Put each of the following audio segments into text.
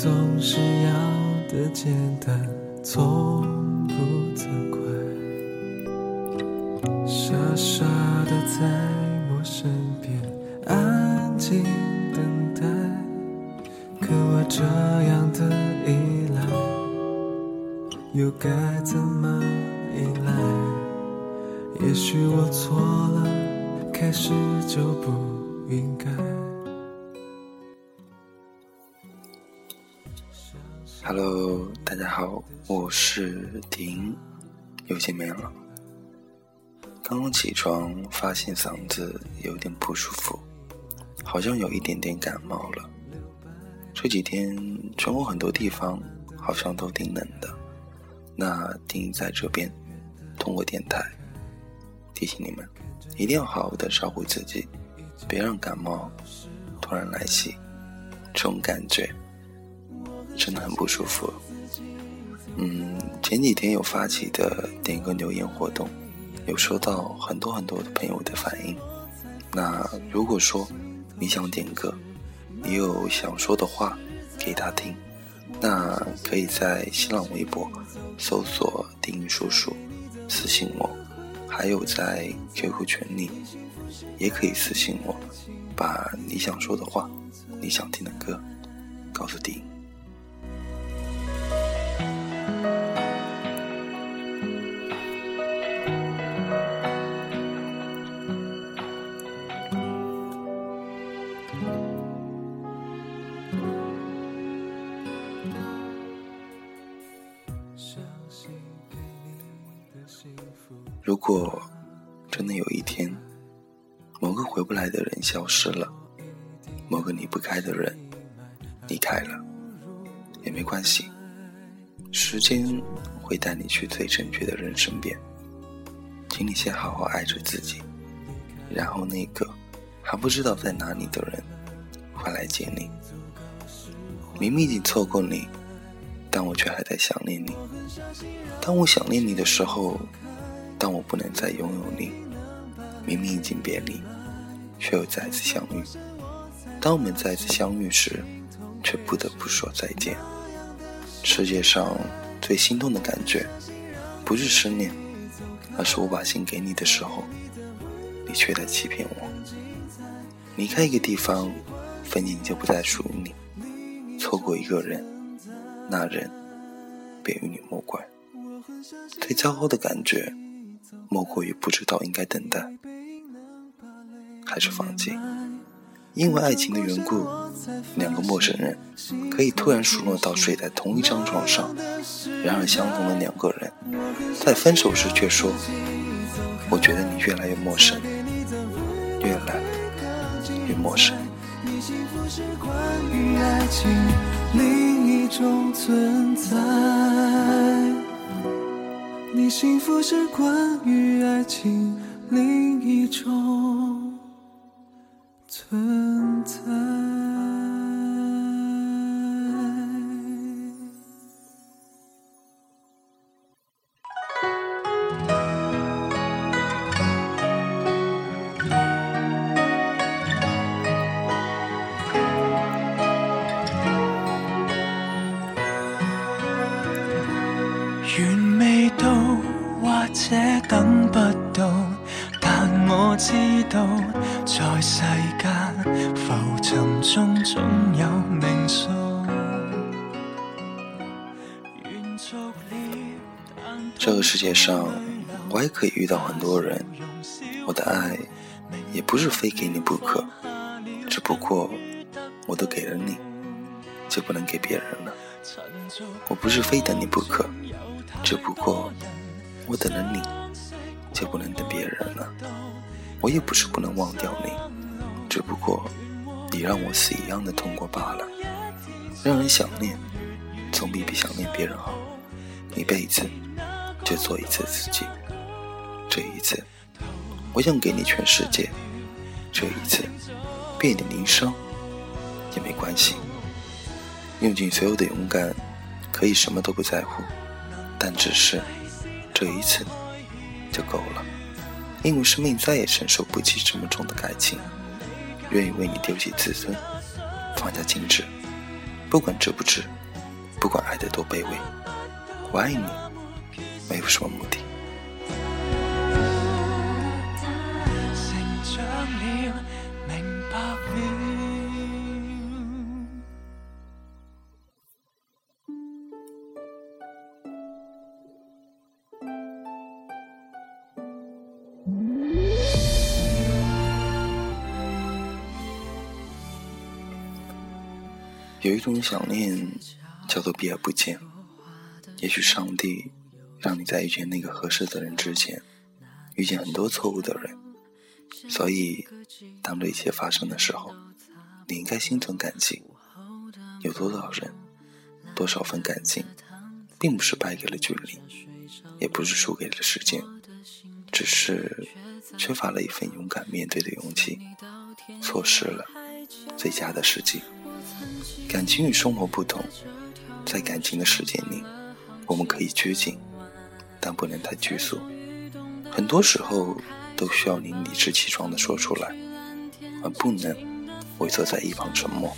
总是要的简单，从不责怪。傻傻的在我身边，安静等待。可我这样的依赖，又该怎么依赖？也许我错了，开始就不应该。Hello，大家好，我是婷，又见面了。刚刚起床，发现嗓子有点不舒服，好像有一点点感冒了。这几天全国很多地方好像都挺冷的，那婷在这边通过电台提醒你们，一定要好好的照顾自己，别让感冒突然来袭，这种感觉。真的很不舒服。嗯，前几天有发起的点歌留言活动，有收到很多很多的朋友的反应。那如果说你想点歌，你有想说的话给他听，那可以在新浪微博搜索“丁叔叔”私信我，还有在 QQ 群里也可以私信我，把你想说的话、你想听的歌告诉丁。如果真的有一天，某个回不来的人消失了，某个离不开的人离开了，也没关系，时间会带你去最正确的人身边。请你先好好爱着自己，然后那个还不知道在哪里的人会来接你。明明已经错过你，但我却还在想念你。当我想念你的时候，当我不能再拥有你，明明已经别离，却又再次相遇。当我们再次相遇时，却不得不说再见。世界上最心痛的感觉，不是失恋，而是我把心给你的时候，你却在欺骗我。离开一个地方，风景就不再属于你；错过一个人，那人便与你无关。最糟糕的感觉，莫过于不知道应该等待，还是放弃。因为爱情的缘故，两个陌生人可以突然熟络到睡在同一张床上。然而，相同的两个人，在分手时却说：“我觉得你越来越陌生，越来越陌生。”你幸福是关于爱情另一种存在。你幸福是关于爱情另一种存在。等不到，但我知道，在世間浮沉中总有命數。这个世界上，我也可以遇到很多人，我的爱也不是非给你不可，只不过我都给了你，就不能给别人了。我不是非等你不可，只不过我等了你，就不能等别人了。我也不是不能忘掉你，只不过你让我死一样的痛过罢了。让人想念，总比比想念别人好。一辈子就做一次自己，这一次，我想给你全世界。这一次，遍体鳞伤也没关系。用尽所有的勇敢，可以什么都不在乎，但只是这一次就够了。因为生命再也承受不起这么重的感情，愿意为你丢弃自尊，放下矜持，不管值不值，不管爱得多卑微，我爱你，没有什么目的。有一种想念，叫做避而不见。也许上帝让你在遇见那个合适的人之前，遇见很多错误的人，所以当这一切发生的时候，你应该心存感激。有多少人，多少份感情，并不是败给了距离，也不是输给了时间，只是缺乏了一份勇敢面对的勇气，错失了最佳的时机。感情与生活不同，在感情的世界里，我们可以拘谨，但不能太拘束。很多时候都需要你理直气壮地说出来，而不能萎缩在一旁沉默。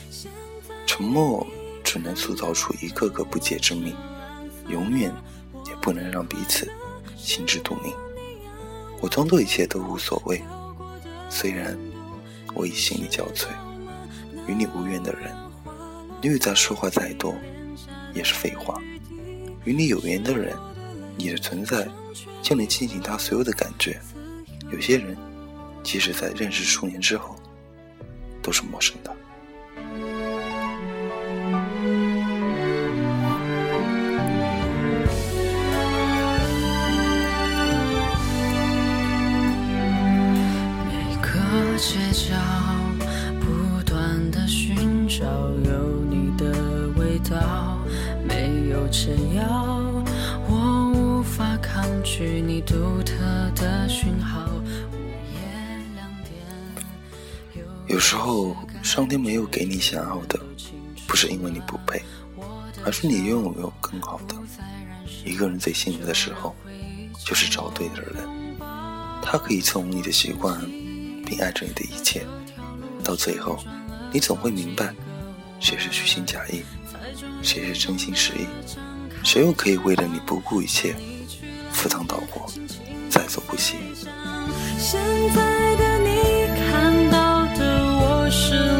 沉默只能塑造出一个个不解之谜，永远也不能让彼此心知肚明。我装作一切都无所谓，虽然我已心力交瘁。与你无缘的人。因为他说话再多，也是废话。与你有缘的人，你的存在就能唤醒他所有的感觉。有些人，即使在认识数年之后，都是陌生的。有时候，上天没有给你想要的，不是因为你不配，而是你拥有更好的。一个人最幸福的时候，就是找对的人，他可以从你的习惯，并爱着你的一切，到最后，你总会明白，谁是虚情假意。谁是真心实意？谁又可以为了你不顾一切，赴汤蹈火，在所不惜？是